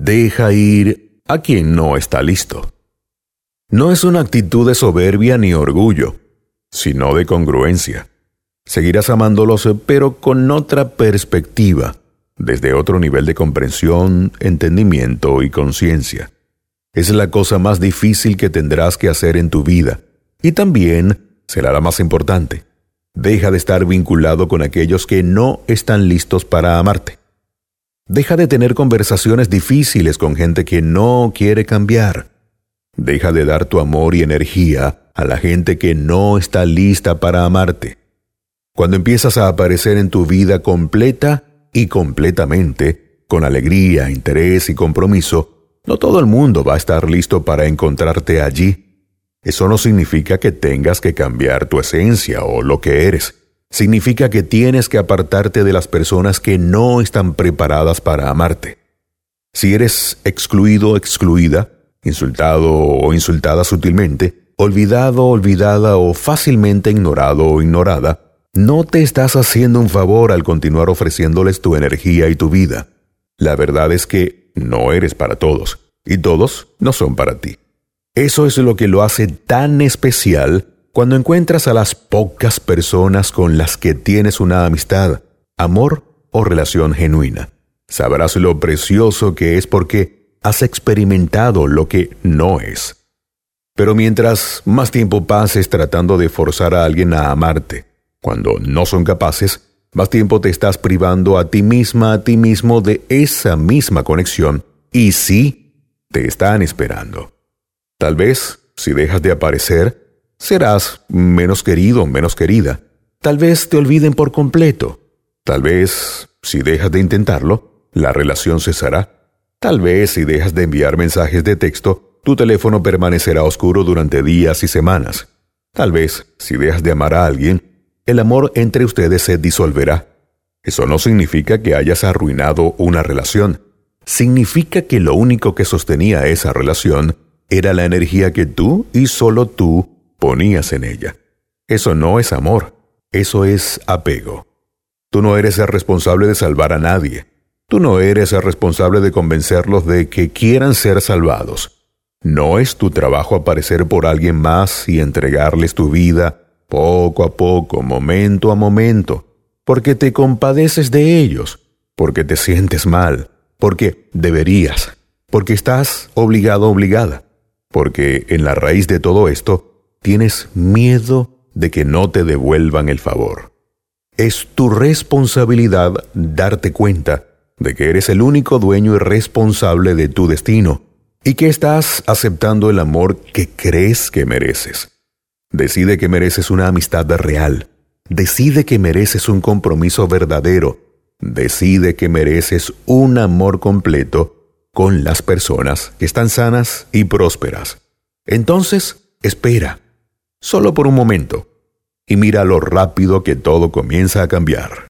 Deja ir a quien no está listo. No es una actitud de soberbia ni orgullo, sino de congruencia. Seguirás amándolos, pero con otra perspectiva, desde otro nivel de comprensión, entendimiento y conciencia. Es la cosa más difícil que tendrás que hacer en tu vida, y también será la más importante. Deja de estar vinculado con aquellos que no están listos para amarte. Deja de tener conversaciones difíciles con gente que no quiere cambiar. Deja de dar tu amor y energía a la gente que no está lista para amarte. Cuando empiezas a aparecer en tu vida completa y completamente, con alegría, interés y compromiso, no todo el mundo va a estar listo para encontrarte allí eso no significa que tengas que cambiar tu esencia o lo que eres. Significa que tienes que apartarte de las personas que no están preparadas para amarte. Si eres excluido o excluida, insultado o insultada sutilmente, olvidado, olvidada o fácilmente ignorado o ignorada, no te estás haciendo un favor al continuar ofreciéndoles tu energía y tu vida. La verdad es que no eres para todos, y todos no son para ti. Eso es lo que lo hace tan especial cuando encuentras a las pocas personas con las que tienes una amistad, amor o relación genuina. Sabrás lo precioso que es porque has experimentado lo que no es. Pero mientras más tiempo pases tratando de forzar a alguien a amarte, cuando no son capaces, más tiempo te estás privando a ti misma, a ti mismo de esa misma conexión, y sí, te están esperando. Tal vez, si dejas de aparecer, serás menos querido, menos querida. Tal vez te olviden por completo. Tal vez, si dejas de intentarlo, la relación cesará. Tal vez, si dejas de enviar mensajes de texto, tu teléfono permanecerá oscuro durante días y semanas. Tal vez, si dejas de amar a alguien, el amor entre ustedes se disolverá. Eso no significa que hayas arruinado una relación. Significa que lo único que sostenía esa relación era la energía que tú y solo tú ponías en ella. Eso no es amor, eso es apego. Tú no eres el responsable de salvar a nadie. Tú no eres el responsable de convencerlos de que quieran ser salvados. No es tu trabajo aparecer por alguien más y entregarles tu vida poco a poco, momento a momento, porque te compadeces de ellos, porque te sientes mal, porque deberías, porque estás obligado obligada porque en la raíz de todo esto tienes miedo de que no te devuelvan el favor. Es tu responsabilidad darte cuenta de que eres el único dueño y responsable de tu destino y que estás aceptando el amor que crees que mereces. Decide que mereces una amistad real. Decide que mereces un compromiso verdadero. Decide que mereces un amor completo con las personas que están sanas y prósperas. Entonces, espera, solo por un momento, y mira lo rápido que todo comienza a cambiar.